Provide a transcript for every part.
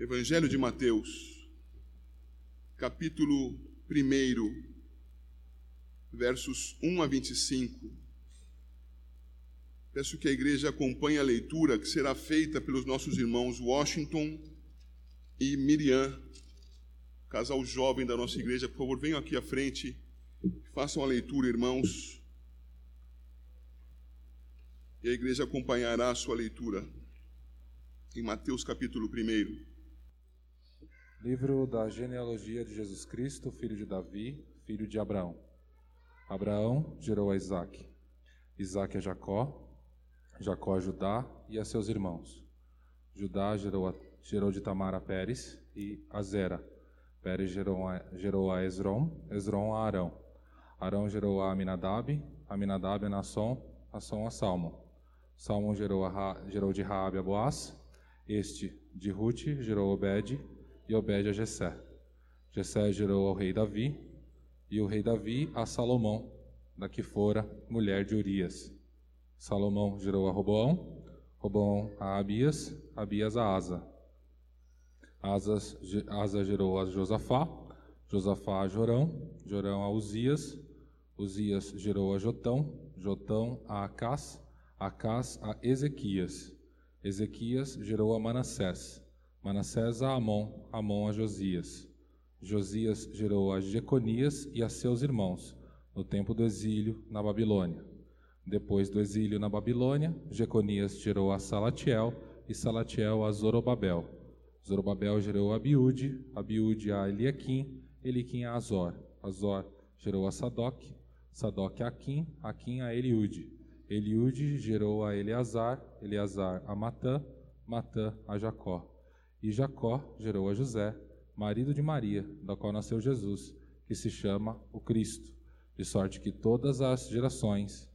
Evangelho de Mateus, capítulo 1, versos 1 a 25. Peço que a igreja acompanhe a leitura que será feita pelos nossos irmãos Washington e Miriam, casal jovem da nossa igreja. Por favor, venham aqui à frente, façam a leitura, irmãos. E a igreja acompanhará a sua leitura em Mateus capítulo 1. Livro da genealogia de Jesus Cristo, filho de Davi, filho de Abraão. Abraão gerou a Isaac, Isaac a Jacó, Jacó a Judá e a seus irmãos. Judá gerou, a, gerou de Tamar a Pérez e a Zera. Pérez gerou a, gerou a Esrom, Esrom a Arão. Arão gerou a Aminadab, Aminadab a Nasson, Nasson a Salmon. Salmon gerou, a, gerou de Raabe a Boaz, este de Ruth gerou Obed e Obed a Jessé. Jessé gerou ao rei Davi, e o rei Davi a Salomão, da que fora mulher de Urias. Salomão gerou a Roboão, Roboão a Abias, Abias a Asa. Asa gerou a Josafá, Josafá a Jorão, Jorão a Uzias, Uzias gerou a Jotão, Jotão a Acás, Acás a Ezequias. Ezequias gerou a Manassés, Manassés a Amon, Amon a Josias. Josias gerou a Jeconias e a seus irmãos, no tempo do exílio na Babilônia. Depois do exílio na Babilônia, Jeconias gerou a Salatiel e Salatiel a Zorobabel. Zorobabel gerou a Abiúde, Abiúde a Eliaquim, Eliaquim a Azor. Azor gerou a Sadoc, Sadoc a Aquim, Aquim a Eliúde. Eliúde gerou a Eleazar, Eleazar a Matã, Matã a Jacó. E Jacó gerou a José, marido de Maria, da qual nasceu Jesus, que se chama o Cristo, de sorte que todas as gerações,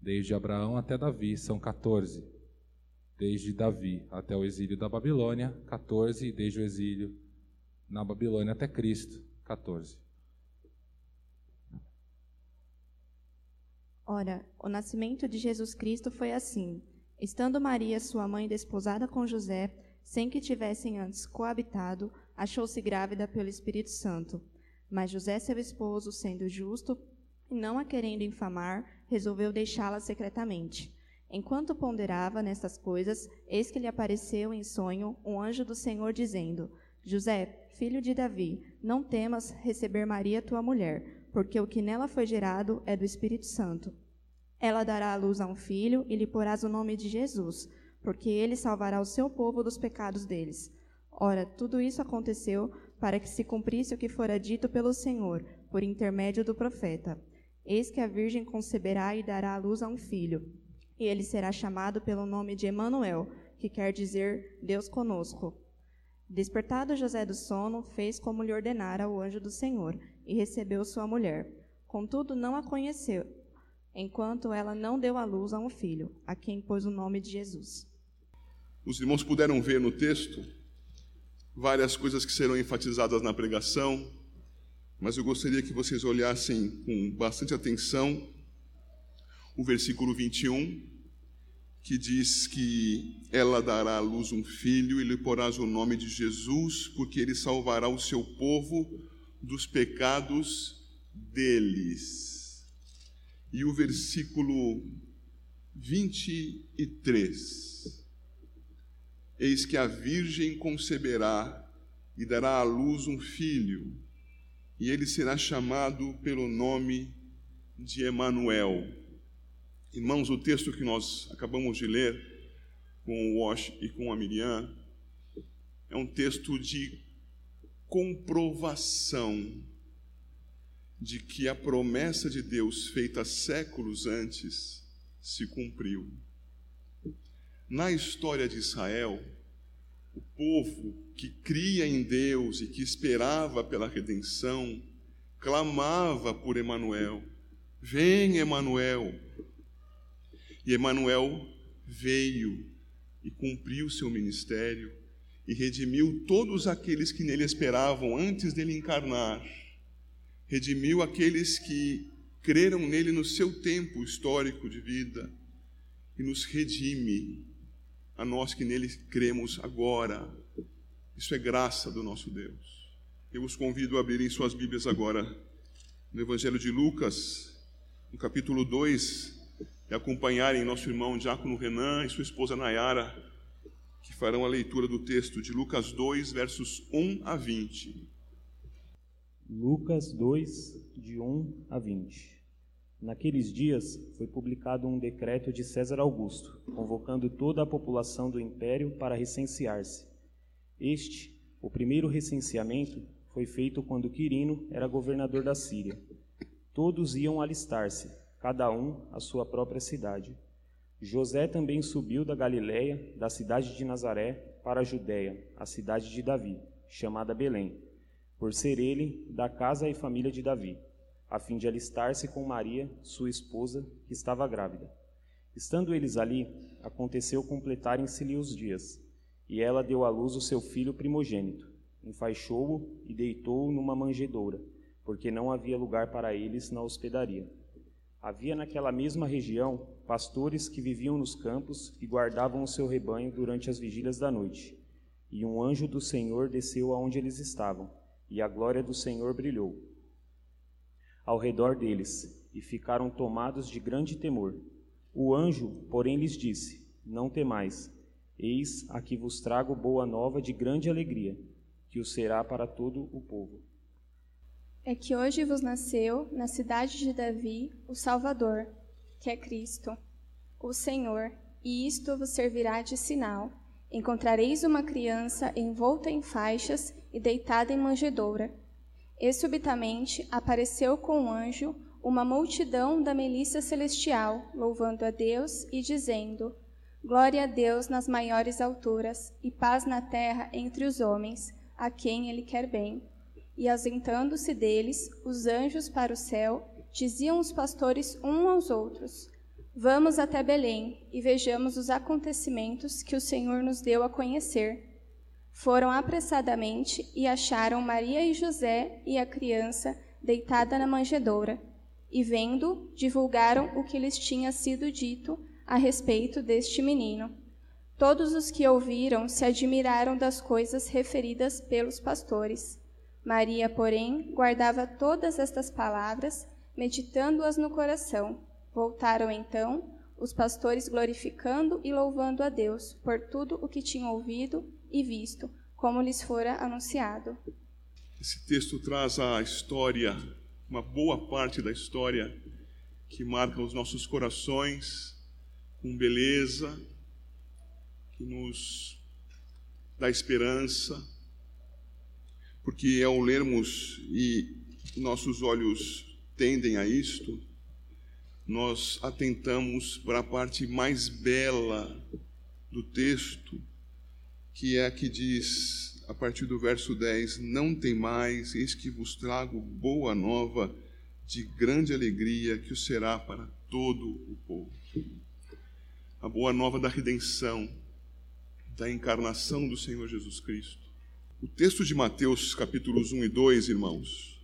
desde Abraão até Davi, são 14. Desde Davi até o exílio da Babilônia, 14, e desde o exílio na Babilônia até Cristo, 14. Ora, o nascimento de Jesus Cristo foi assim: estando Maria, sua mãe, desposada com José, sem que tivessem antes coabitado, achou-se grávida pelo Espírito Santo. Mas José, seu esposo, sendo justo e não a querendo infamar, resolveu deixá-la secretamente. Enquanto ponderava nestas coisas, eis que lhe apareceu em sonho um anjo do Senhor dizendo: José, filho de Davi, não temas receber Maria tua mulher, porque o que nela foi gerado é do Espírito Santo. Ela dará à luz a um filho e lhe porás o nome de Jesus porque ele salvará o seu povo dos pecados deles. Ora, tudo isso aconteceu para que se cumprisse o que fora dito pelo Senhor, por intermédio do profeta. Eis que a virgem conceberá e dará à luz a um filho, e ele será chamado pelo nome de Emanuel, que quer dizer Deus conosco. Despertado José do sono, fez como lhe ordenara o anjo do Senhor, e recebeu sua mulher. Contudo, não a conheceu, enquanto ela não deu à luz a um filho, a quem pôs o nome de Jesus. Os irmãos puderam ver no texto várias coisas que serão enfatizadas na pregação, mas eu gostaria que vocês olhassem com bastante atenção o versículo 21, que diz que ela dará à luz um filho e lhe porás o nome de Jesus, porque ele salvará o seu povo dos pecados deles e o versículo 23. Eis que a Virgem conceberá e dará à luz um filho, e ele será chamado pelo nome de Emanuel. Irmãos, o texto que nós acabamos de ler com o Wash e com a Miriam é um texto de comprovação de que a promessa de Deus feita séculos antes se cumpriu. Na história de Israel, o povo que cria em Deus e que esperava pela redenção, clamava por Emanuel: "Vem, Emanuel". E Emanuel veio e cumpriu seu ministério e redimiu todos aqueles que nele esperavam antes dele encarnar redimiu aqueles que creram nele no seu tempo histórico de vida e nos redime a nós que nele cremos agora Isso é graça do nosso Deus. Eu os convido a abrirem suas Bíblias agora no Evangelho de Lucas, no capítulo 2, e acompanharem nosso irmão Diácono Renan e sua esposa Nayara, que farão a leitura do texto de Lucas 2, versos 1 a 20. Lucas 2, de 1 a 20. Naqueles dias foi publicado um decreto de César Augusto, convocando toda a população do império para recensear-se. Este, o primeiro recenseamento, foi feito quando Quirino era governador da Síria. Todos iam alistar-se, cada um à sua própria cidade. José também subiu da Galiléia, da cidade de Nazaré, para a Judéia, a cidade de Davi, chamada Belém, por ser ele da casa e família de Davi, a fim de alistar-se com Maria, sua esposa, que estava grávida. Estando eles ali, aconteceu completarem-se-lhe os dias, e ela deu à luz o seu filho primogênito. Enfaixou-o e deitou-o numa manjedoura, porque não havia lugar para eles na hospedaria. Havia naquela mesma região pastores que viviam nos campos e guardavam o seu rebanho durante as vigílias da noite. E um anjo do Senhor desceu aonde eles estavam, e a glória do Senhor brilhou ao redor deles, e ficaram tomados de grande temor. O anjo, porém, lhes disse: Não temais, eis aqui vos trago boa nova de grande alegria, que o será para todo o povo é que hoje vos nasceu na cidade de Davi o Salvador, que é Cristo, o Senhor, e isto vos servirá de sinal. Encontrareis uma criança envolta em faixas e deitada em manjedoura. E subitamente apareceu com um anjo uma multidão da milícia celestial, louvando a Deus e dizendo: Glória a Deus nas maiores alturas e paz na terra entre os homens, a quem ele quer bem. E ausentando-se deles, os anjos para o céu, diziam os pastores uns aos outros: Vamos até Belém e vejamos os acontecimentos que o Senhor nos deu a conhecer. Foram apressadamente e acharam Maria e José e a criança deitada na manjedoura. E vendo, divulgaram o que lhes tinha sido dito a respeito deste menino. Todos os que ouviram se admiraram das coisas referidas pelos pastores. Maria, porém, guardava todas estas palavras, meditando-as no coração. Voltaram então os pastores glorificando e louvando a Deus por tudo o que tinham ouvido e visto, como lhes fora anunciado. Esse texto traz a história, uma boa parte da história que marca os nossos corações com beleza, que nos dá esperança porque ao lermos e nossos olhos tendem a isto, nós atentamos para a parte mais bela do texto, que é a que diz, a partir do verso 10: Não tem mais, eis que vos trago boa nova de grande alegria, que o será para todo o povo. A boa nova da redenção, da encarnação do Senhor Jesus Cristo o texto de Mateus, capítulos 1 e 2, irmãos,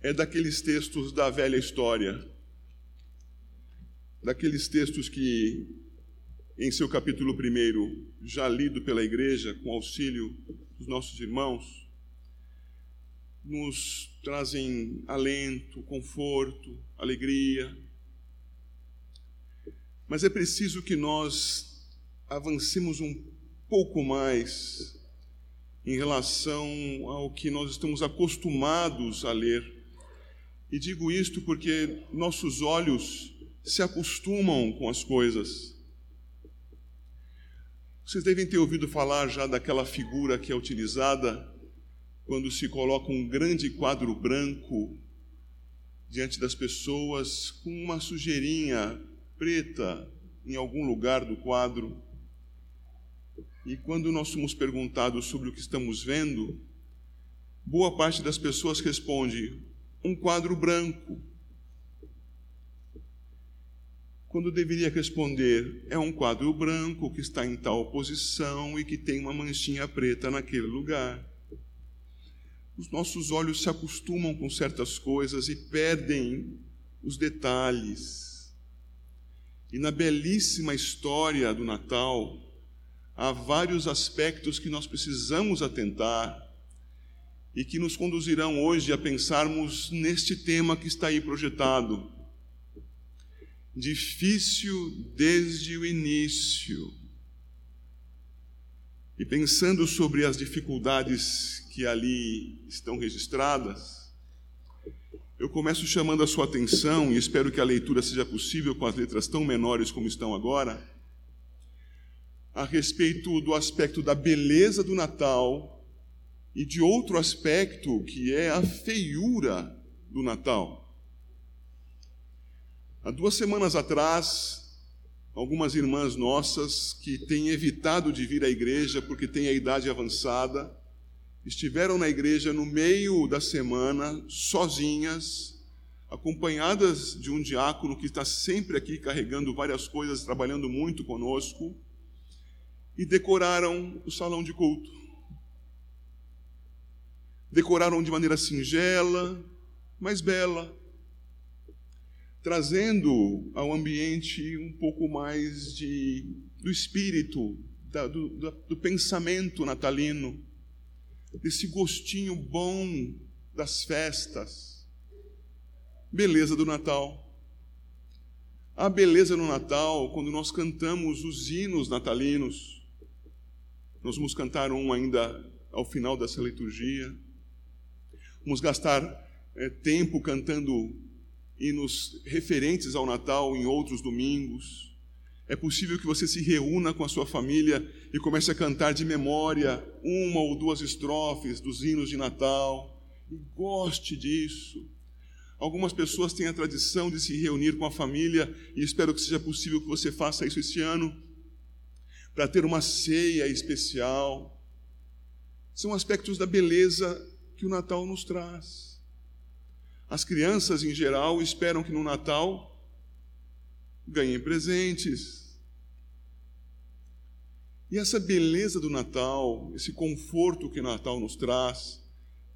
é daqueles textos da velha história, daqueles textos que, em seu capítulo 1, já lido pela igreja, com auxílio dos nossos irmãos, nos trazem alento, conforto, alegria. Mas é preciso que nós avancemos um pouco mais em relação ao que nós estamos acostumados a ler. E digo isto porque nossos olhos se acostumam com as coisas. Vocês devem ter ouvido falar já daquela figura que é utilizada quando se coloca um grande quadro branco diante das pessoas com uma sujeirinha preta em algum lugar do quadro. E quando nós somos perguntados sobre o que estamos vendo, boa parte das pessoas responde: um quadro branco. Quando deveria responder: é um quadro branco que está em tal posição e que tem uma manchinha preta naquele lugar. Os nossos olhos se acostumam com certas coisas e perdem os detalhes. E na belíssima história do Natal, há vários aspectos que nós precisamos atentar e que nos conduzirão hoje a pensarmos neste tema que está aí projetado. Difícil desde o início. E pensando sobre as dificuldades que ali estão registradas, eu começo chamando a sua atenção, e espero que a leitura seja possível com as letras tão menores como estão agora, a respeito do aspecto da beleza do Natal e de outro aspecto que é a feiura do Natal. Há duas semanas atrás, algumas irmãs nossas que têm evitado de vir à igreja porque têm a idade avançada, estiveram na igreja no meio da semana, sozinhas, acompanhadas de um diácono que está sempre aqui carregando várias coisas, trabalhando muito conosco, e decoraram o salão de culto. Decoraram de maneira singela, mas bela, trazendo ao ambiente um pouco mais de, do espírito, da, do, do pensamento natalino, desse gostinho bom das festas. Beleza do Natal. A beleza no Natal, quando nós cantamos os hinos natalinos, nós vamos cantar um ainda ao final dessa liturgia. Vamos gastar é, tempo cantando hinos referentes ao Natal em outros domingos. É possível que você se reúna com a sua família e comece a cantar de memória uma ou duas estrofes dos hinos de Natal. E goste disso. Algumas pessoas têm a tradição de se reunir com a família e espero que seja possível que você faça isso este ano para ter uma ceia especial. São aspectos da beleza que o Natal nos traz. As crianças, em geral, esperam que no Natal ganhem presentes. E essa beleza do Natal, esse conforto que o Natal nos traz,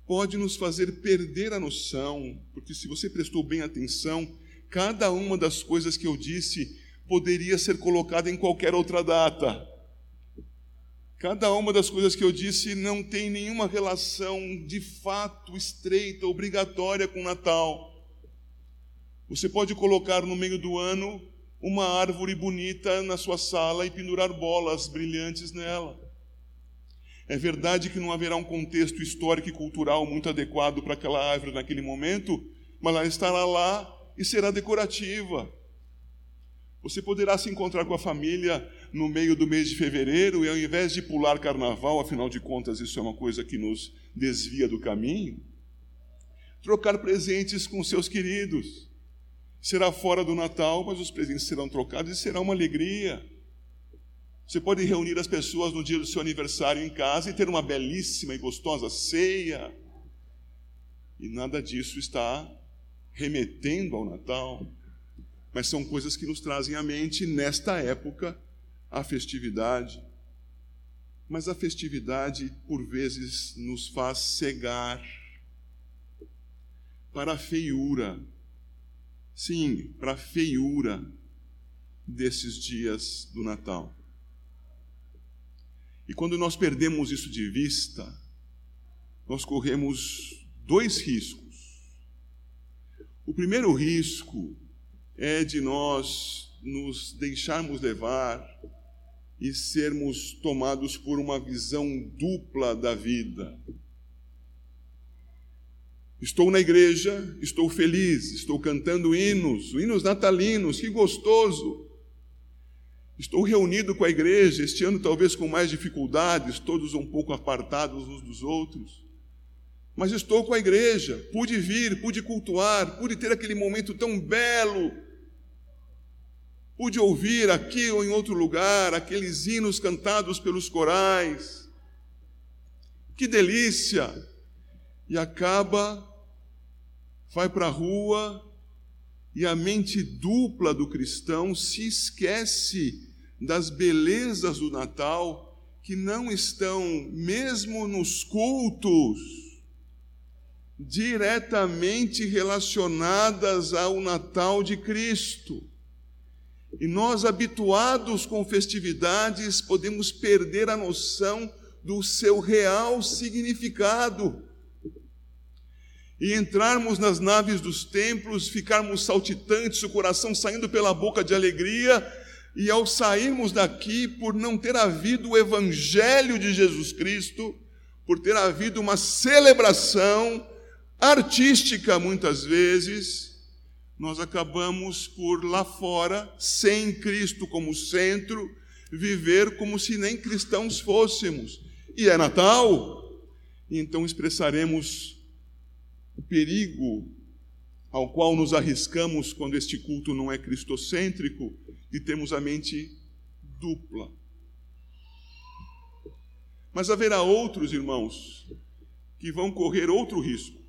pode nos fazer perder a noção, porque se você prestou bem atenção, cada uma das coisas que eu disse poderia ser colocada em qualquer outra data. Cada uma das coisas que eu disse não tem nenhuma relação de fato estreita, obrigatória com o Natal. Você pode colocar no meio do ano uma árvore bonita na sua sala e pendurar bolas brilhantes nela. É verdade que não haverá um contexto histórico e cultural muito adequado para aquela árvore naquele momento, mas ela estará lá e será decorativa. Você poderá se encontrar com a família no meio do mês de fevereiro e ao invés de pular carnaval, afinal de contas isso é uma coisa que nos desvia do caminho, trocar presentes com seus queridos. Será fora do Natal, mas os presentes serão trocados e será uma alegria. Você pode reunir as pessoas no dia do seu aniversário em casa e ter uma belíssima e gostosa ceia. E nada disso está remetendo ao Natal mas são coisas que nos trazem à mente, nesta época, a festividade. Mas a festividade, por vezes, nos faz cegar para a feiura, sim, para a feiura desses dias do Natal. E quando nós perdemos isso de vista, nós corremos dois riscos. O primeiro risco é de nós nos deixarmos levar e sermos tomados por uma visão dupla da vida. Estou na igreja, estou feliz, estou cantando hinos, hinos natalinos, que gostoso. Estou reunido com a igreja, este ano talvez com mais dificuldades, todos um pouco apartados uns dos outros. Mas estou com a igreja, pude vir, pude cultuar, pude ter aquele momento tão belo Pude ouvir aqui ou em outro lugar aqueles hinos cantados pelos corais. Que delícia! E acaba, vai para a rua e a mente dupla do cristão se esquece das belezas do Natal que não estão, mesmo nos cultos, diretamente relacionadas ao Natal de Cristo. E nós, habituados com festividades, podemos perder a noção do seu real significado. E entrarmos nas naves dos templos, ficarmos saltitantes, o coração saindo pela boca de alegria, e ao sairmos daqui, por não ter havido o Evangelho de Jesus Cristo, por ter havido uma celebração artística muitas vezes, nós acabamos por lá fora, sem Cristo como centro, viver como se nem cristãos fôssemos. E é Natal, então expressaremos o perigo ao qual nos arriscamos quando este culto não é cristocêntrico e temos a mente dupla. Mas haverá outros irmãos que vão correr outro risco,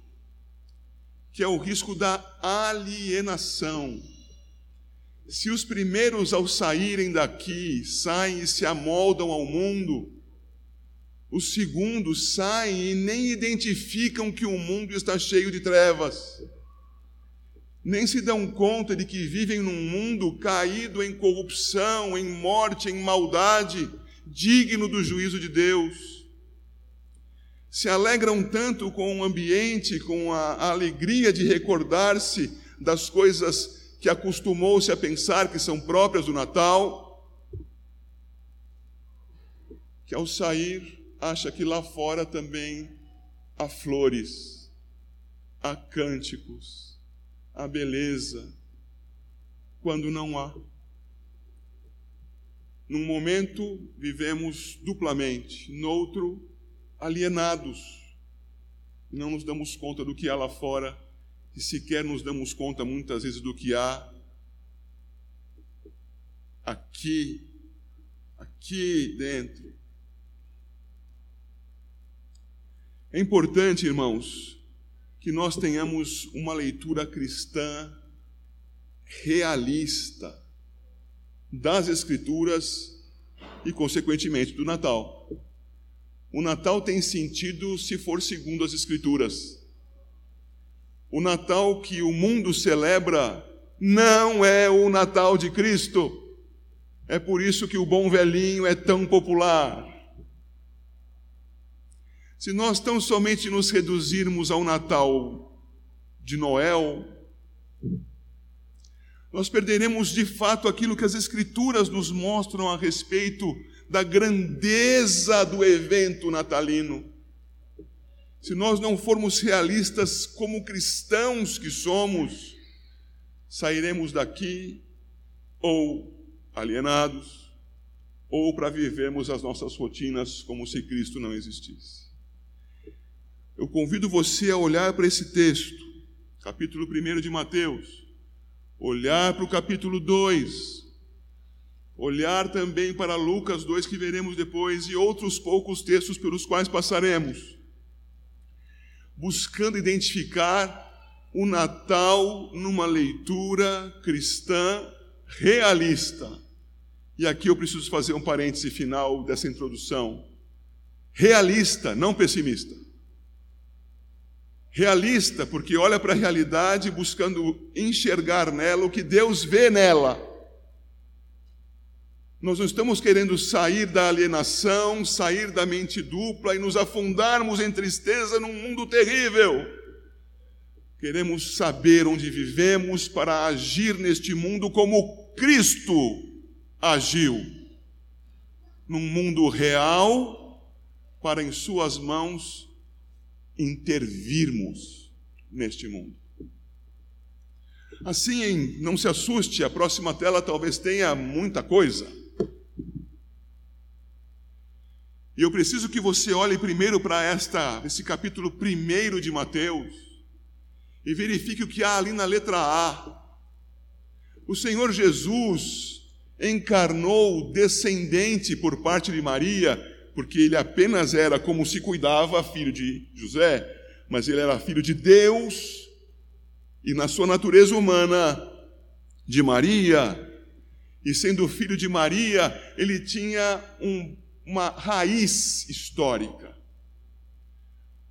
que é o risco da alienação. Se os primeiros, ao saírem daqui, saem e se amoldam ao mundo, os segundos saem e nem identificam que o mundo está cheio de trevas, nem se dão conta de que vivem num mundo caído em corrupção, em morte, em maldade digno do juízo de Deus. Se alegram tanto com o ambiente, com a, alegria de recordar-se das coisas que acostumou-se a pensar que são próprias do Natal, que ao sair acha que lá fora também há flores, há cânticos, há beleza, quando não há. Num momento vivemos duplamente, noutro alienados. Não nos damos conta do que há lá fora e sequer nos damos conta muitas vezes do que há aqui, aqui dentro. É importante, irmãos, que nós tenhamos uma leitura cristã realista das Escrituras e, consequentemente, do Natal. O Natal tem sentido se for segundo as Escrituras. O Natal que o mundo celebra não é o Natal de Cristo. É por isso que o bom velhinho é tão popular. Se nós tão somente nos reduzirmos ao Natal de Noel, nós perderemos de fato aquilo que as Escrituras nos mostram a respeito da grandeza do evento natalino. Se nós não formos realistas como cristãos que somos, sairemos daqui ou alienados, ou para vivermos as nossas rotinas como se Cristo não existisse. Eu convido você a olhar para esse texto, capítulo 1 de Mateus olhar para o capítulo 2, olhar também para Lucas 2, que veremos depois, e outros poucos textos pelos quais passaremos, buscando identificar o Natal numa leitura cristã realista. E aqui eu preciso fazer um parêntese final dessa introdução. Realista, não pessimista realista, porque olha para a realidade buscando enxergar nela o que Deus vê nela. Nós não estamos querendo sair da alienação, sair da mente dupla e nos afundarmos em tristeza num mundo terrível. Queremos saber onde vivemos para agir neste mundo como Cristo agiu. Num mundo real, para em Suas mãos intervirmos neste mundo. Assim, não se assuste, a próxima tela talvez tenha muita coisa. E eu preciso que você olhe primeiro para esta, esse capítulo primeiro de Mateus e verifique o que há ali na letra A. O Senhor Jesus encarnou descendente por parte de Maria porque ele apenas era como se cuidava filho de José, mas ele era filho de Deus e na sua natureza humana de Maria. E sendo filho de Maria, ele tinha um, uma raiz histórica,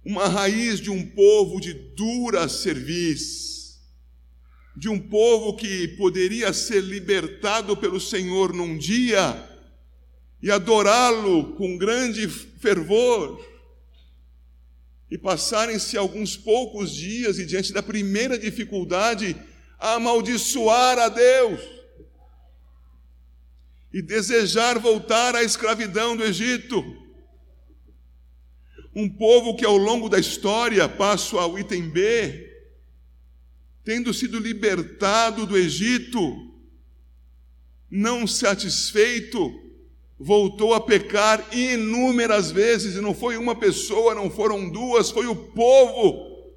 uma raiz de um povo de dura serviço, de um povo que poderia ser libertado pelo Senhor num dia e adorá-lo com grande fervor. E passarem-se alguns poucos dias e diante da primeira dificuldade, amaldiçoar a Deus e desejar voltar à escravidão do Egito. Um povo que ao longo da história, passo ao item B, tendo sido libertado do Egito, não satisfeito, voltou a pecar inúmeras vezes, e não foi uma pessoa, não foram duas, foi o povo.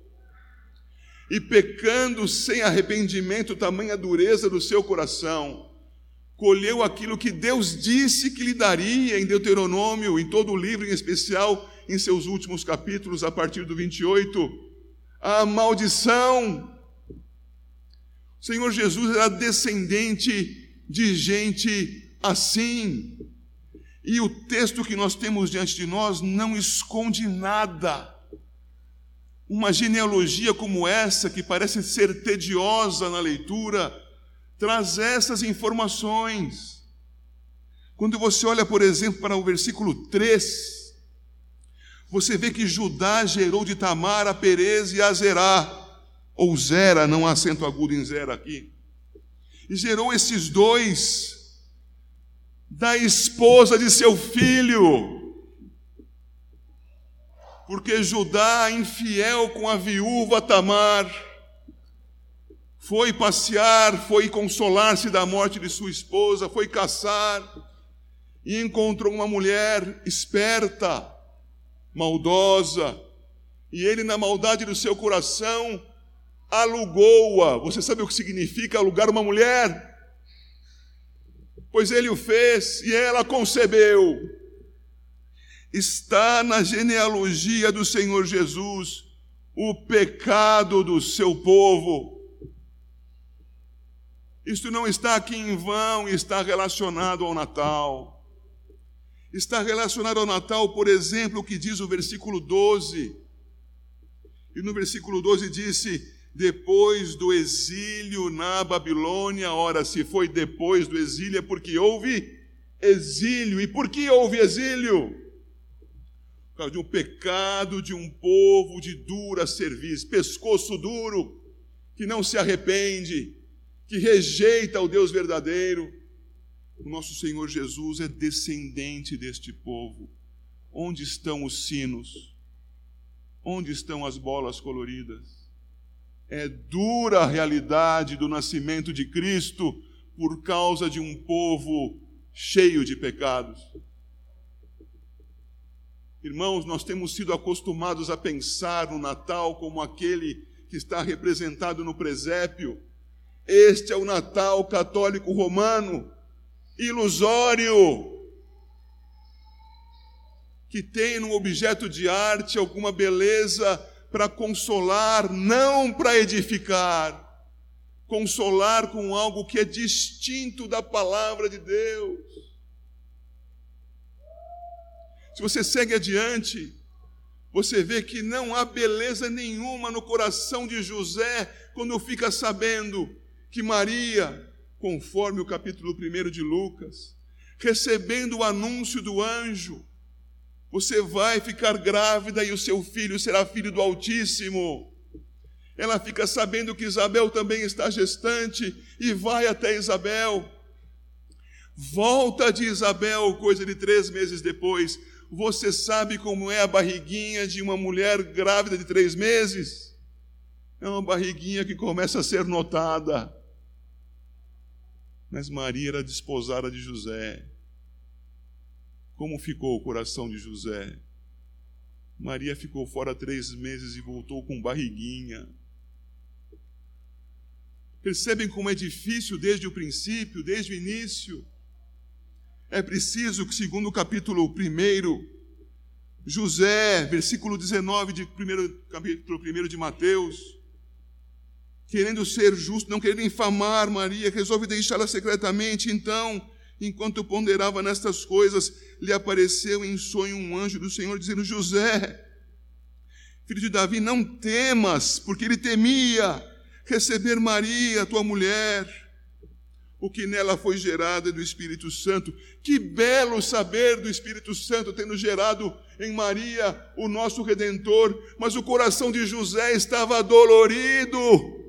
E pecando sem arrependimento, tamanha dureza do seu coração, colheu aquilo que Deus disse que lhe daria em Deuteronômio, em todo o livro, em especial em seus últimos capítulos, a partir do 28, a maldição. O Senhor Jesus era descendente de gente assim. E o texto que nós temos diante de nós não esconde nada. Uma genealogia como essa, que parece ser tediosa na leitura, traz essas informações. Quando você olha, por exemplo, para o versículo 3, você vê que Judá gerou de Tamar a Perez e a Zerá, ou Zera, não há acento agudo em Zera aqui. E gerou esses dois da esposa de seu filho. Porque Judá, infiel com a viúva Tamar, foi passear, foi consolar-se da morte de sua esposa, foi caçar e encontrou uma mulher esperta, maldosa, e ele, na maldade do seu coração, alugou-a. Você sabe o que significa alugar uma mulher? pois ele o fez e ela concebeu. Está na genealogia do Senhor Jesus o pecado do seu povo. Isto não está aqui em vão, está relacionado ao Natal. Está relacionado ao Natal, por exemplo, o que diz o versículo 12. E no versículo 12 disse: depois do exílio na Babilônia. Ora, se foi depois do exílio, é porque houve exílio. E por que houve exílio? Por causa de um pecado de um povo de dura serviço, pescoço duro, que não se arrepende, que rejeita o Deus verdadeiro. O nosso Senhor Jesus é descendente deste povo. Onde estão os sinos? Onde estão as bolas coloridas? é dura a realidade do nascimento de Cristo por causa de um povo cheio de pecados. Irmãos, nós temos sido acostumados a pensar no Natal como aquele que está representado no presépio. Este é o Natal católico romano, ilusório, que tem no objeto de arte alguma beleza para consolar, não para edificar. Consolar com algo que é distinto da palavra de Deus. Se você segue adiante, você vê que não há beleza nenhuma no coração de José quando fica sabendo que Maria, conforme o capítulo 1 de Lucas, recebendo o anúncio do anjo, você vai ficar grávida e o seu filho será filho do Altíssimo. Ela fica sabendo que Isabel também está gestante e vai até Isabel. Volta de Isabel, coisa de três meses depois. Você sabe como é a barriguinha de uma mulher grávida de três meses? É uma barriguinha que começa a ser notada. Mas Maria era desposada de José. Como ficou o coração de José? Maria ficou fora três meses e voltou com barriguinha. Percebem como é difícil desde o princípio, desde o início? É preciso que, segundo o capítulo 1, José, versículo 19 de primeiro, capítulo 1 de Mateus, querendo ser justo, não querendo infamar Maria, resolve deixá-la secretamente, então Enquanto ponderava nestas coisas, lhe apareceu em sonho um anjo do Senhor, dizendo: José, filho de Davi, não temas, porque ele temia receber Maria, tua mulher, o que nela foi gerado é do Espírito Santo. Que belo saber do Espírito Santo tendo gerado em Maria o nosso redentor, mas o coração de José estava dolorido.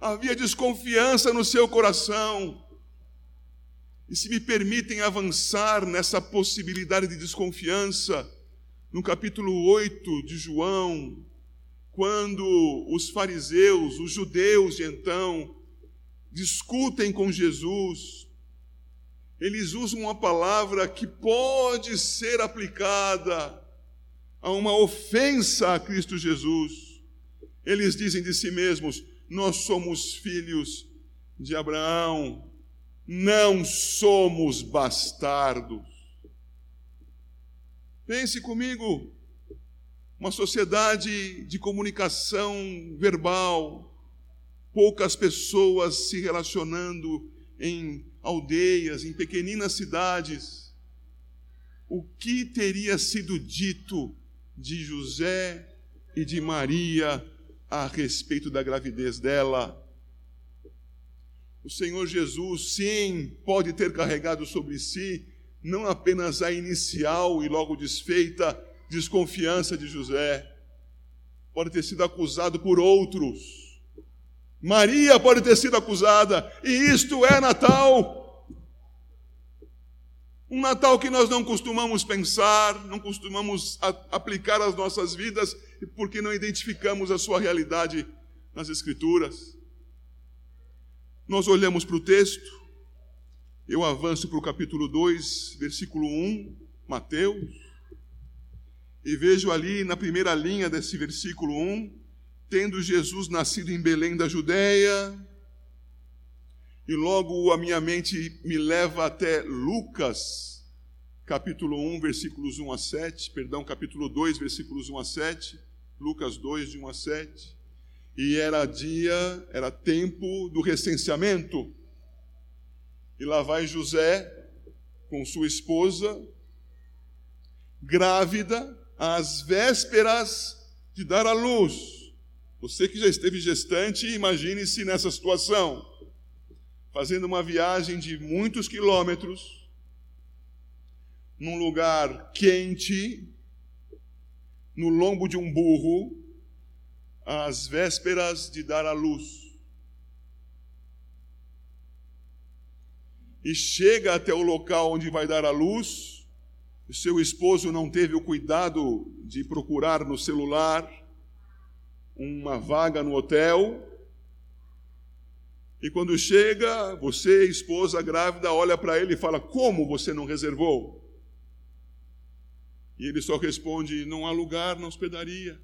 Havia desconfiança no seu coração. E se me permitem avançar nessa possibilidade de desconfiança, no capítulo 8 de João, quando os fariseus, os judeus de então, discutem com Jesus, eles usam uma palavra que pode ser aplicada a uma ofensa a Cristo Jesus. Eles dizem de si mesmos: Nós somos filhos de Abraão, não somos bastardos. Pense comigo, uma sociedade de comunicação verbal, poucas pessoas se relacionando em aldeias, em pequeninas cidades. O que teria sido dito de José e de Maria a respeito da gravidez dela? O Senhor Jesus, sim, pode ter carregado sobre si não apenas a inicial e logo desfeita desconfiança de José, pode ter sido acusado por outros. Maria pode ter sido acusada, e isto é Natal. Um Natal que nós não costumamos pensar, não costumamos aplicar às nossas vidas, porque não identificamos a sua realidade nas Escrituras. Nós olhamos para o texto, eu avanço para o capítulo 2, versículo 1, Mateus, e vejo ali na primeira linha desse versículo 1, tendo Jesus nascido em Belém da Judéia, e logo a minha mente me leva até Lucas, capítulo 1, versículos 1 a 7, perdão, capítulo 2, versículos 1 a 7, Lucas 2, de 1 a 7 e era dia, era tempo do recenseamento. E lá vai José com sua esposa, grávida, às vésperas de dar à luz. Você que já esteve gestante, imagine-se nessa situação, fazendo uma viagem de muitos quilômetros, num lugar quente, no lombo de um burro, às vésperas de dar à luz. E chega até o local onde vai dar à luz, seu esposo não teve o cuidado de procurar no celular uma vaga no hotel. E quando chega, você, esposa grávida, olha para ele e fala: Como você não reservou? E ele só responde: Não há lugar na hospedaria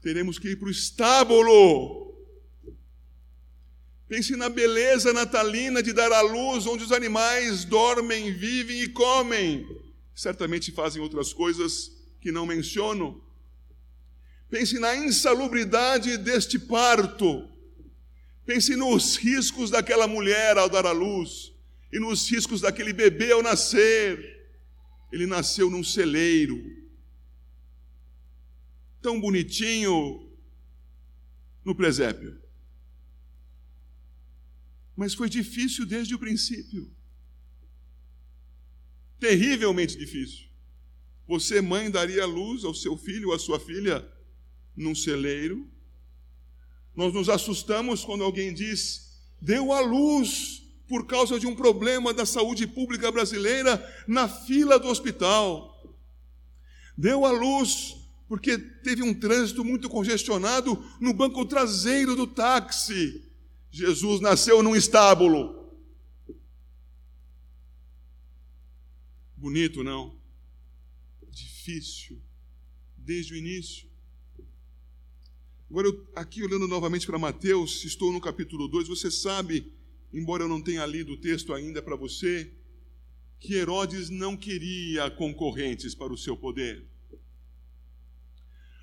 teremos que ir para o estábulo. Pense na beleza natalina de dar à luz, onde os animais dormem, vivem e comem. Certamente fazem outras coisas que não menciono. Pense na insalubridade deste parto. Pense nos riscos daquela mulher ao dar à luz e nos riscos daquele bebê ao nascer. Ele nasceu num celeiro, tão bonitinho no presépio. Mas foi difícil desde o princípio. Terrivelmente difícil. Você, mãe, daria luz ao seu filho ou à sua filha num celeiro. Nós nos assustamos quando alguém diz, deu à luz por causa de um problema da saúde pública brasileira na fila do hospital. Deu à luz porque teve um trânsito muito congestionado no banco traseiro do táxi. Jesus nasceu num estábulo. Bonito, não? Difícil, desde o início. Agora, eu, aqui olhando novamente para Mateus, estou no capítulo 2, você sabe, embora eu não tenha lido o texto ainda para você, que Herodes não queria concorrentes para o seu poder.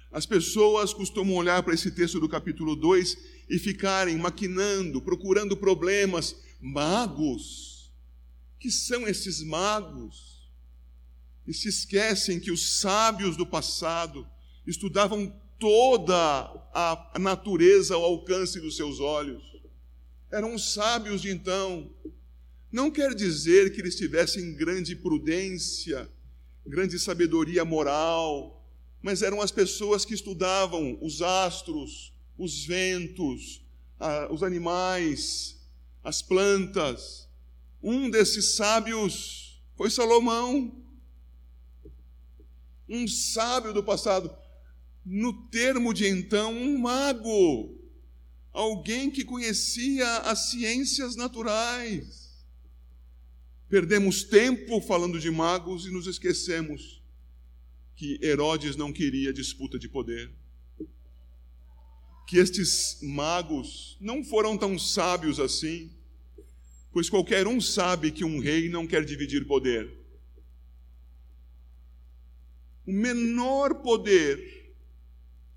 As pessoas costumam olhar para esse texto do capítulo 2 e ficarem maquinando, procurando problemas. Magos? Que são esses magos? E se esquecem que os sábios do passado estudavam toda a natureza ao alcance dos seus olhos. Eram sábios de então. Não quer dizer que eles tivessem grande prudência, grande sabedoria moral, mas eram as pessoas que estudavam os astros, os ventos, os animais, as plantas. Um desses sábios foi Salomão, um sábio do passado, no termo de então, um mago, alguém que conhecia as ciências naturais. Perdemos tempo falando de magos e nos esquecemos que Herodes não queria disputa de poder. Que estes magos não foram tão sábios assim, pois qualquer um sabe que um rei não quer dividir poder. O menor poder,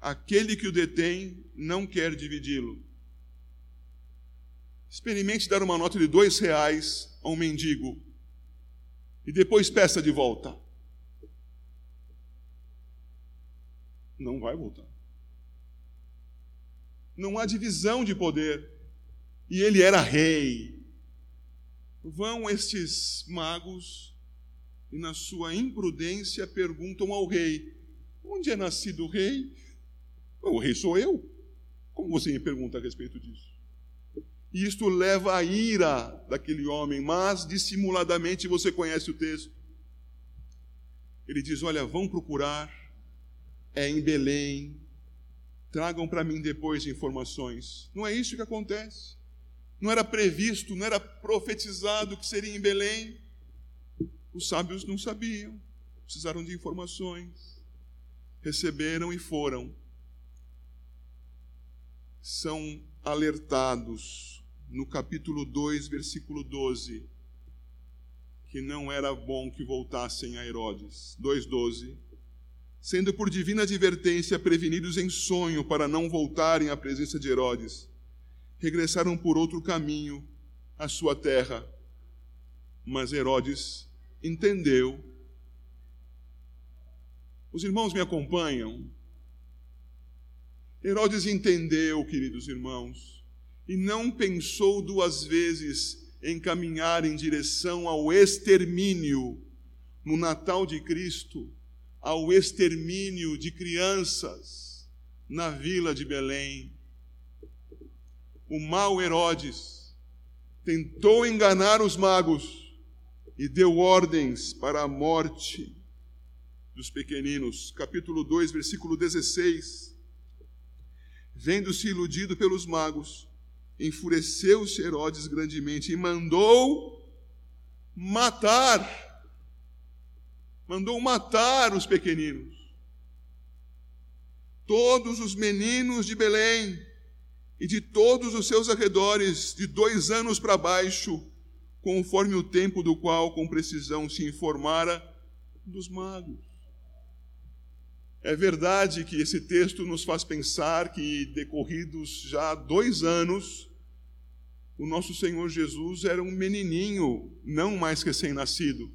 aquele que o detém, não quer dividi-lo. Experimente dar uma nota de dois reais a um mendigo e depois peça de volta. Não vai voltar. Não há divisão de poder. E ele era rei. Vão estes magos e, na sua imprudência, perguntam ao rei: Onde é nascido o rei? O rei sou eu. Como você me pergunta a respeito disso? E isto leva à ira daquele homem, mas dissimuladamente você conhece o texto. Ele diz: Olha, vão procurar é em Belém. Tragam para mim depois informações. Não é isso que acontece. Não era previsto, não era profetizado que seria em Belém. Os sábios não sabiam, precisaram de informações. Receberam e foram. São alertados no capítulo 2, versículo 12, que não era bom que voltassem a Herodes. 2,12 sendo por divina advertência prevenidos em sonho para não voltarem à presença de Herodes, regressaram por outro caminho à sua terra. Mas Herodes entendeu. Os irmãos me acompanham? Herodes entendeu, queridos irmãos, e não pensou duas vezes em caminhar em direção ao extermínio no Natal de Cristo ao extermínio de crianças na vila de Belém. O mau Herodes tentou enganar os magos e deu ordens para a morte dos pequeninos. Capítulo 2, versículo 16. Vendo-se iludido pelos magos, enfureceu-se Herodes grandemente e mandou matar mandou matar os pequeninos. Todos os meninos de Belém e de todos os seus arredores, de dois anos para baixo, conforme o tempo do qual com precisão se informara dos magos. É verdade que esse texto nos faz pensar que, decorridos já dois anos, o nosso Senhor Jesus era um menininho, não mais recém-nascido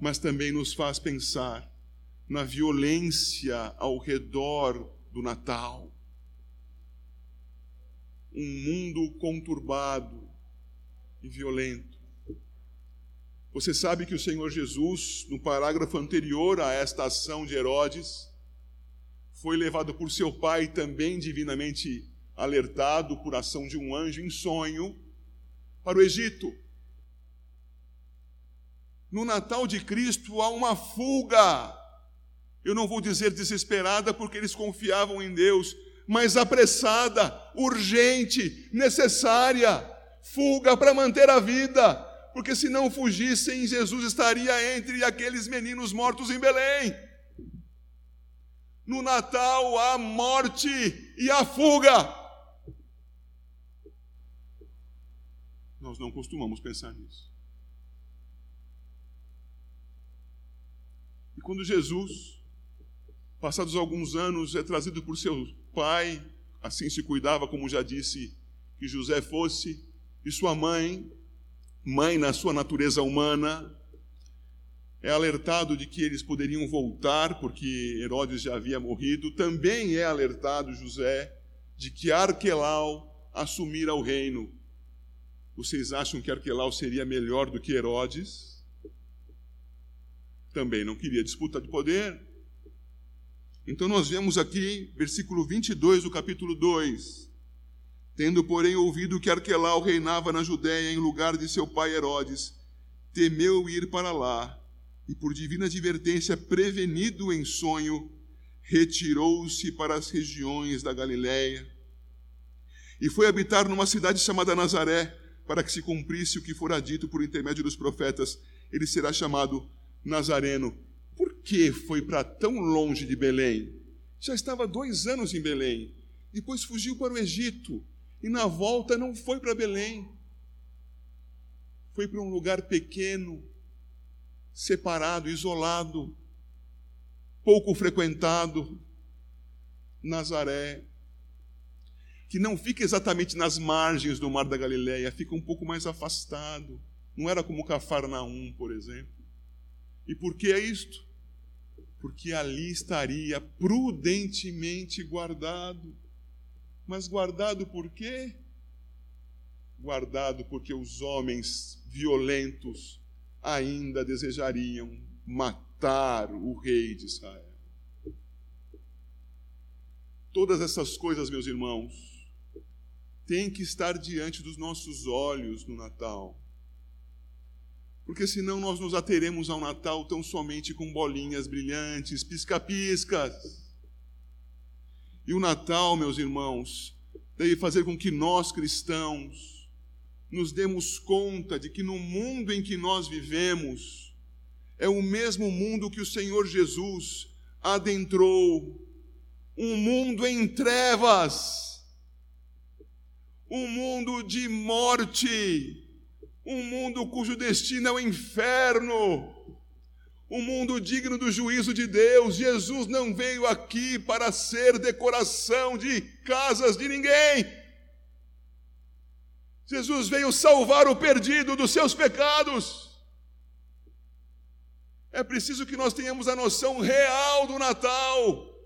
mas também nos faz pensar na violência ao redor do Natal. Um mundo conturbado e violento. Você sabe que o Senhor Jesus, no parágrafo anterior a esta ação de Herodes, foi levado por seu pai, também divinamente alertado por ação de um anjo em sonho, para o Egito no Natal de Cristo há uma fuga. Eu não vou dizer desesperada, porque eles confiavam em Deus, mas apressada, urgente, necessária. Fuga para manter a vida, porque se não fugissem, Jesus estaria entre aqueles meninos mortos em Belém. No Natal há morte e há fuga. Nós não costumamos pensar nisso. E quando Jesus, passados alguns anos, é trazido por seu pai, assim se cuidava, como já disse, que José fosse, e sua mãe, mãe na sua natureza humana, é alertado de que eles poderiam voltar, porque Herodes já havia morrido. Também é alertado José de que Arquelau assumira o reino. Vocês acham que Arquelau seria melhor do que Herodes? Também não queria disputa de poder. Então nós vemos aqui, versículo 22 do capítulo 2. Tendo, porém, ouvido que Arquelau reinava na Judéia em lugar de seu pai Herodes, temeu ir para lá e, por divina advertência, prevenido em sonho, retirou-se para as regiões da Galiléia e foi habitar numa cidade chamada Nazaré, para que se cumprisse o que fora dito por intermédio dos profetas, ele será chamado Nazareno. Por que foi para tão longe de Belém? Já estava dois anos em Belém, depois fugiu para o Egito e na volta não foi para Belém. Foi para um lugar pequeno, separado, isolado, pouco frequentado, Nazaré, que não fica exatamente nas margens do mar da Galileia, fica um pouco mais afastado. Não era como Cafarnaum, por exemplo. E por que é isto? Porque ali estaria prudentemente guardado. Mas guardado por quê? Guardado porque os homens violentos ainda desejariam matar o rei de Israel. Todas essas coisas, meus irmãos, tem que estar diante dos nossos olhos no Natal. Porque senão nós nos ateremos ao Natal tão somente com bolinhas brilhantes, pisca-piscas. E o Natal, meus irmãos, deve fazer com que nós cristãos nos demos conta de que no mundo em que nós vivemos é o mesmo mundo que o Senhor Jesus adentrou um mundo em trevas um mundo de morte, um mundo cujo destino é o inferno, um mundo digno do juízo de Deus. Jesus não veio aqui para ser decoração de casas de ninguém. Jesus veio salvar o perdido dos seus pecados. É preciso que nós tenhamos a noção real do Natal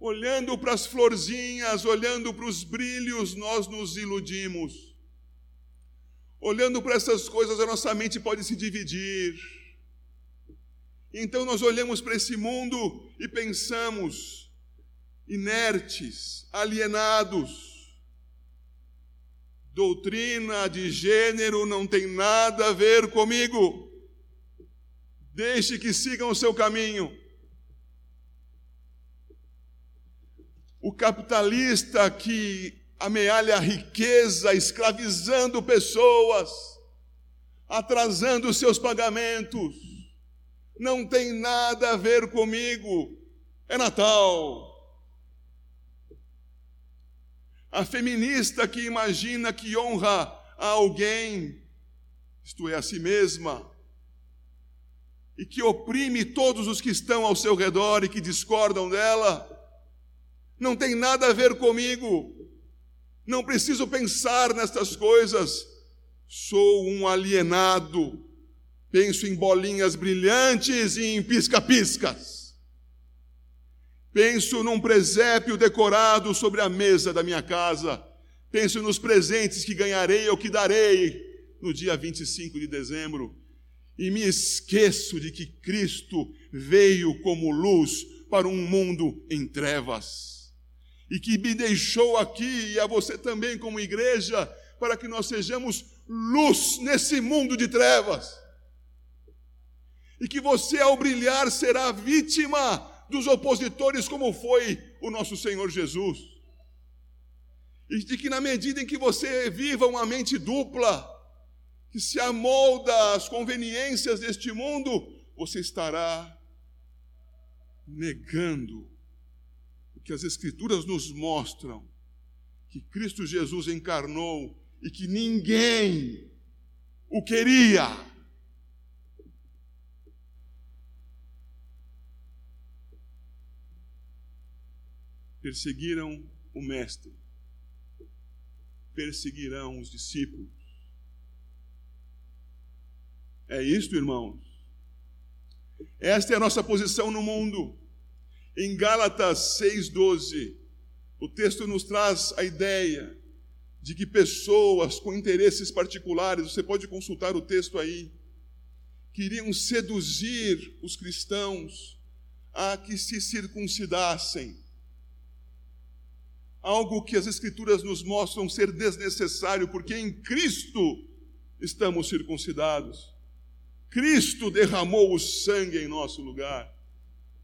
Olhando para as florzinhas, olhando para os brilhos, nós nos iludimos. Olhando para essas coisas, a nossa mente pode se dividir. Então nós olhamos para esse mundo e pensamos, inertes, alienados. Doutrina de gênero não tem nada a ver comigo. Deixe que sigam o seu caminho. o capitalista que amealha a riqueza, escravizando pessoas, atrasando seus pagamentos, não tem nada a ver comigo, é Natal. A feminista que imagina que honra a alguém, isto é, a si mesma, e que oprime todos os que estão ao seu redor e que discordam dela, não tem nada a ver comigo, não preciso pensar nestas coisas, sou um alienado, penso em bolinhas brilhantes e em pisca-piscas. Penso num presépio decorado sobre a mesa da minha casa. Penso nos presentes que ganharei ou que darei no dia 25 de dezembro. E me esqueço de que Cristo veio como luz para um mundo em trevas e que me deixou aqui e a você também como igreja, para que nós sejamos luz nesse mundo de trevas. E que você, ao brilhar, será vítima dos opositores, como foi o nosso Senhor Jesus. E de que, na medida em que você viva uma mente dupla, que se amolda às conveniências deste mundo, você estará negando que as Escrituras nos mostram que Cristo Jesus encarnou e que ninguém o queria. Perseguiram o Mestre, perseguirão os discípulos, É isto, irmãos. Esta é a nossa posição no mundo. Em Gálatas 6,12, o texto nos traz a ideia de que pessoas com interesses particulares, você pode consultar o texto aí, queriam seduzir os cristãos a que se circuncidassem. Algo que as Escrituras nos mostram ser desnecessário, porque em Cristo estamos circuncidados. Cristo derramou o sangue em nosso lugar.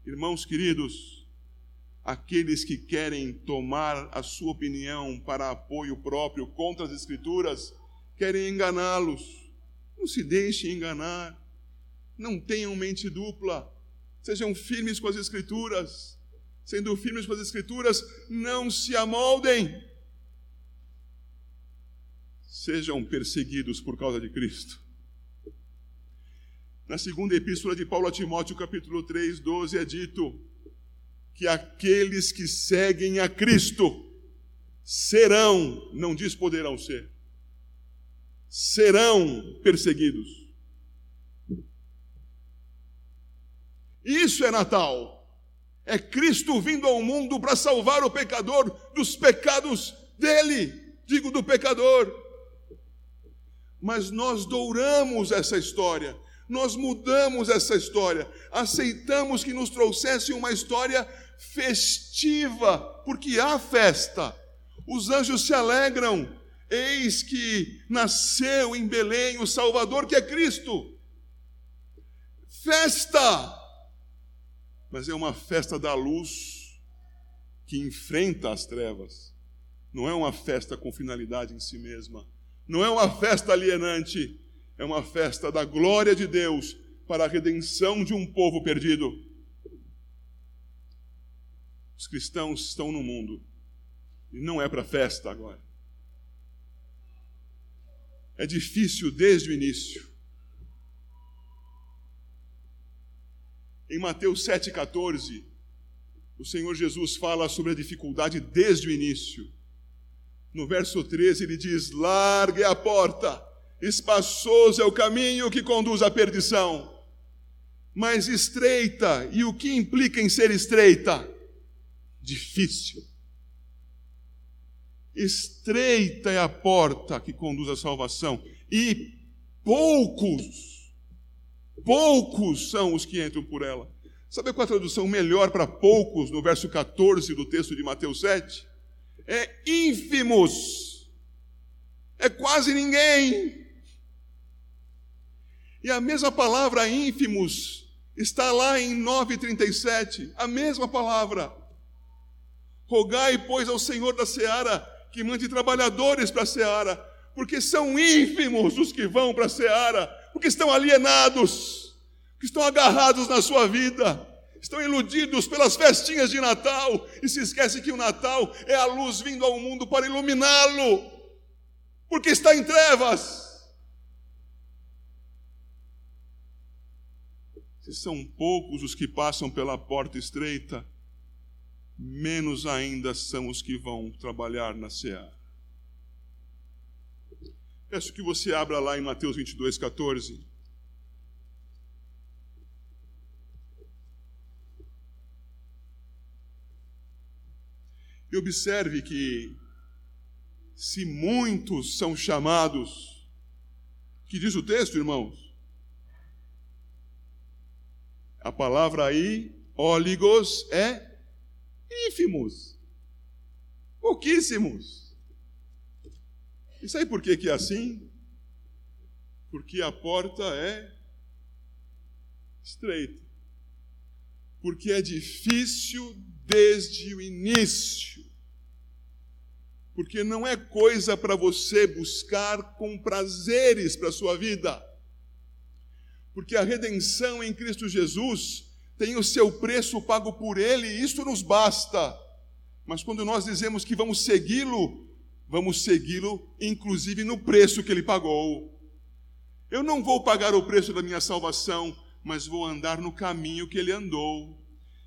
Irmãos queridos, aqueles que querem tomar a sua opinião para apoio próprio contra as Escrituras, querem enganá-los. Não se deixem enganar. Não tenham mente dupla. Sejam firmes com as Escrituras. Sendo firmes com as Escrituras, não se amoldem. Sejam perseguidos por causa de Cristo. Na segunda epístola de Paulo a Timóteo, capítulo 3, 12, é dito que aqueles que seguem a Cristo serão, não diz poderão ser, serão perseguidos. Isso é Natal. É Cristo vindo ao mundo para salvar o pecador dos pecados dele, digo do pecador. Mas nós douramos essa história, nós mudamos essa história, aceitamos que nos trouxesse uma história festiva, porque há festa. Os anjos se alegram, eis que nasceu em Belém o Salvador que é Cristo. Festa! Mas é uma festa da luz que enfrenta as trevas. Não é uma festa com finalidade em si mesma. Não é uma festa alienante. É uma festa da glória de Deus para a redenção de um povo perdido. Os cristãos estão no mundo e não é para festa agora. É difícil desde o início. Em Mateus 7,14, o Senhor Jesus fala sobre a dificuldade desde o início. No verso 13, ele diz: Largue a porta, espaçoso é o caminho que conduz à perdição, mas estreita, e o que implica em ser estreita? difícil. Estreita é a porta que conduz à salvação, e poucos, poucos são os que entram por ela. Sabe qual a tradução melhor para poucos no verso 14 do texto de Mateus 7? É ínfimos, é quase ninguém. E a mesma palavra ínfimos está lá em 9,37, a mesma palavra. Rogai, pois, ao Senhor da seara que mande trabalhadores para a seara, porque são ínfimos os que vão para a seara, porque estão alienados, que estão agarrados na sua vida, estão iludidos pelas festinhas de Natal e se esquecem que o Natal é a luz vindo ao mundo para iluminá-lo, porque está em trevas. Se são poucos os que passam pela porta estreita, menos ainda são os que vão trabalhar na seara. Peço que você abra lá em Mateus 22, 14. E observe que, se muitos são chamados, que diz o texto, irmãos? A palavra aí, óligos, é ínfimos, pouquíssimos. E sabe por que, que é assim? Porque a porta é estreita. Porque é difícil desde o início. Porque não é coisa para você buscar com prazeres para a sua vida. Porque a redenção em Cristo Jesus tem o seu preço pago por ele, e isso nos basta. Mas quando nós dizemos que vamos segui-lo, vamos segui-lo inclusive no preço que ele pagou. Eu não vou pagar o preço da minha salvação, mas vou andar no caminho que ele andou.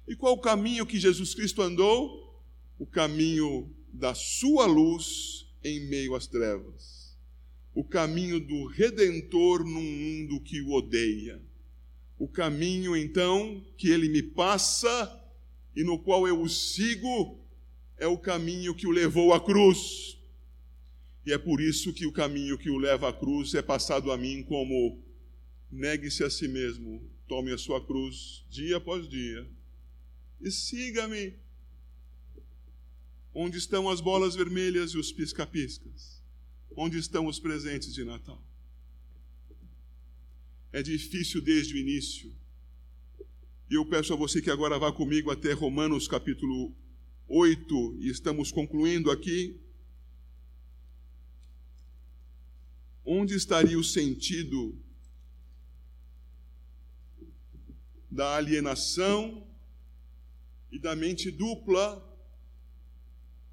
E qual o caminho que Jesus Cristo andou? O caminho da sua luz em meio às trevas. O caminho do redentor num mundo que o odeia. O caminho, então, que ele me passa e no qual eu o sigo é o caminho que o levou à cruz. E é por isso que o caminho que o leva à cruz é passado a mim como negue-se a si mesmo, tome a sua cruz dia após dia e siga-me. Onde estão as bolas vermelhas e os pisca-piscas? Onde estão os presentes de Natal? É difícil desde o início. E eu peço a você que agora vá comigo até Romanos capítulo 8, e estamos concluindo aqui. Onde estaria o sentido da alienação e da mente dupla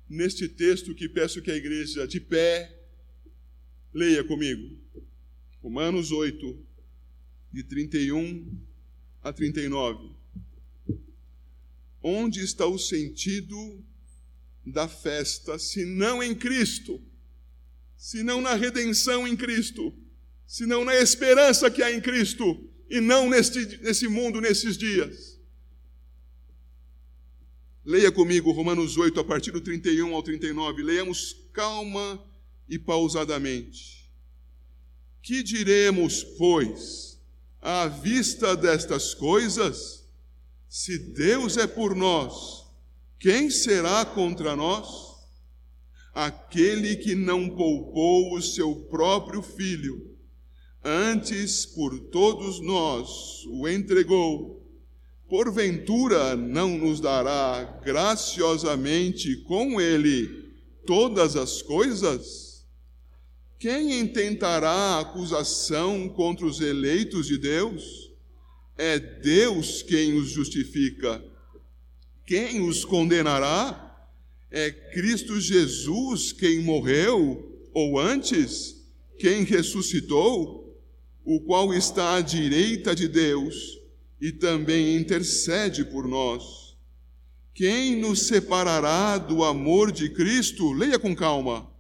neste texto que peço que a igreja de pé leia comigo. Romanos 8, de 31 a 39. Onde está o sentido da festa, se não em Cristo, se não na redenção em Cristo, se não na esperança que há em Cristo, e não neste, nesse mundo, nesses dias? Leia comigo Romanos 8, a partir do 31 ao 39. Leamos calma e pausadamente. Que diremos, pois, à vista destas coisas? Se Deus é por nós, quem será contra nós? Aquele que não poupou o seu próprio filho, antes por todos nós o entregou porventura não nos dará graciosamente com ele todas as coisas? Quem intentará acusação contra os eleitos de Deus? É Deus quem os justifica. Quem os condenará? É Cristo Jesus quem morreu, ou antes, quem ressuscitou, o qual está à direita de Deus e também intercede por nós. Quem nos separará do amor de Cristo? Leia com calma.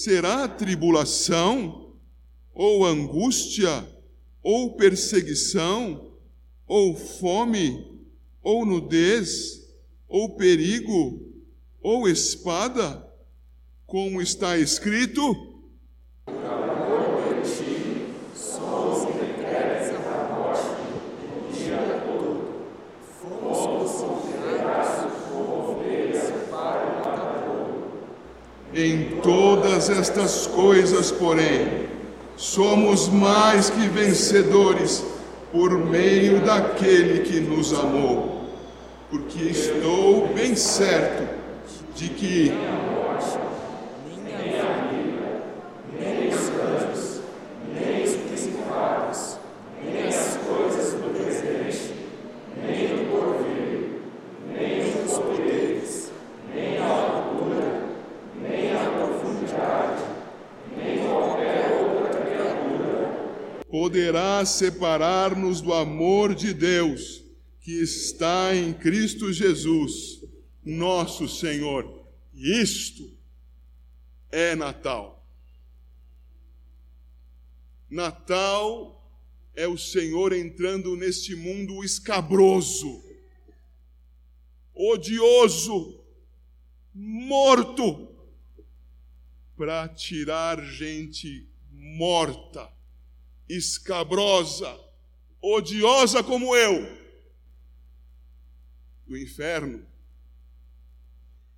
Será tribulação, ou angústia, ou perseguição, ou fome, ou nudez, ou perigo, ou espada? Como está escrito? Todas estas coisas, porém, somos mais que vencedores por meio daquele que nos amou. Porque estou bem certo de que separar-nos do amor de Deus que está em Cristo Jesus, nosso Senhor. Isto é Natal. Natal é o Senhor entrando neste mundo escabroso, odioso, morto, para tirar gente morta escabrosa, odiosa como eu, do inferno,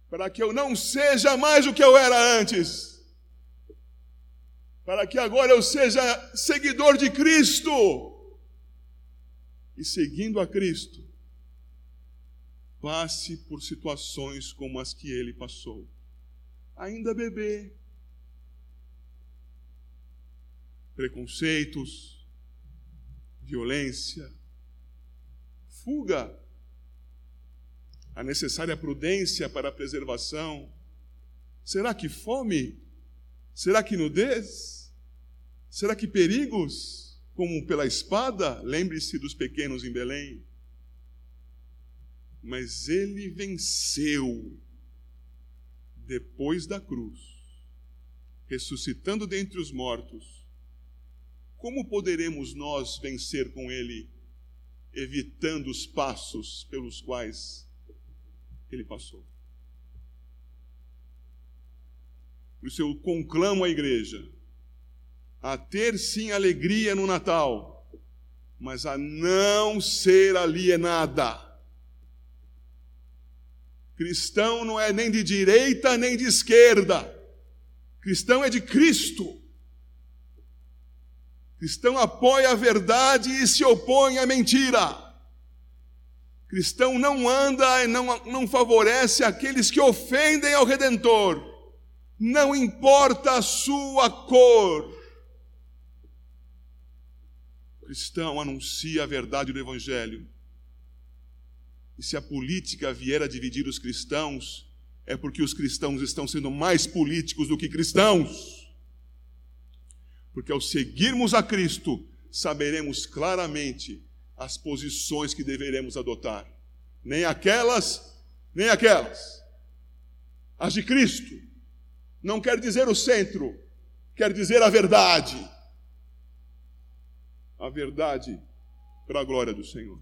para que eu não seja mais o que eu era antes, para que agora eu seja seguidor de Cristo, e seguindo a Cristo, passe por situações como as que ele passou. Ainda bebê, preconceitos, violência, fuga, a necessária prudência para a preservação. Será que fome? Será que nudez? Será que perigos, como pela espada? Lembre-se dos pequenos em Belém. Mas ele venceu depois da cruz ressuscitando dentre os mortos, como poderemos nós vencer com ele, evitando os passos pelos quais ele passou? Por isso eu conclamo a igreja a ter sim alegria no Natal, mas a não ser alienada. Cristão não é nem de direita nem de esquerda. Cristão é de Cristo. Cristão apoia a verdade e se opõe à mentira. Cristão não anda e não, não favorece aqueles que ofendem ao Redentor. Não importa a sua cor cristão anuncia a verdade do Evangelho. E se a política vier a dividir os cristãos, é porque os cristãos estão sendo mais políticos do que cristãos. Porque ao seguirmos a Cristo, saberemos claramente as posições que deveremos adotar. Nem aquelas, nem aquelas. As de Cristo. Não quer dizer o centro, quer dizer a verdade a verdade para a glória do Senhor.